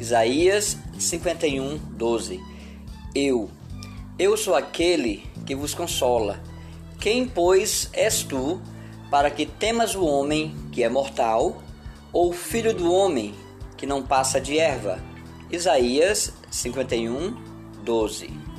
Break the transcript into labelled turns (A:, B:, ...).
A: Isaías 51, 12. Eu, eu sou aquele que vos consola. Quem, pois, és tu para que temas o homem que é mortal, ou o filho do homem que não passa de erva? Isaías 51, 12.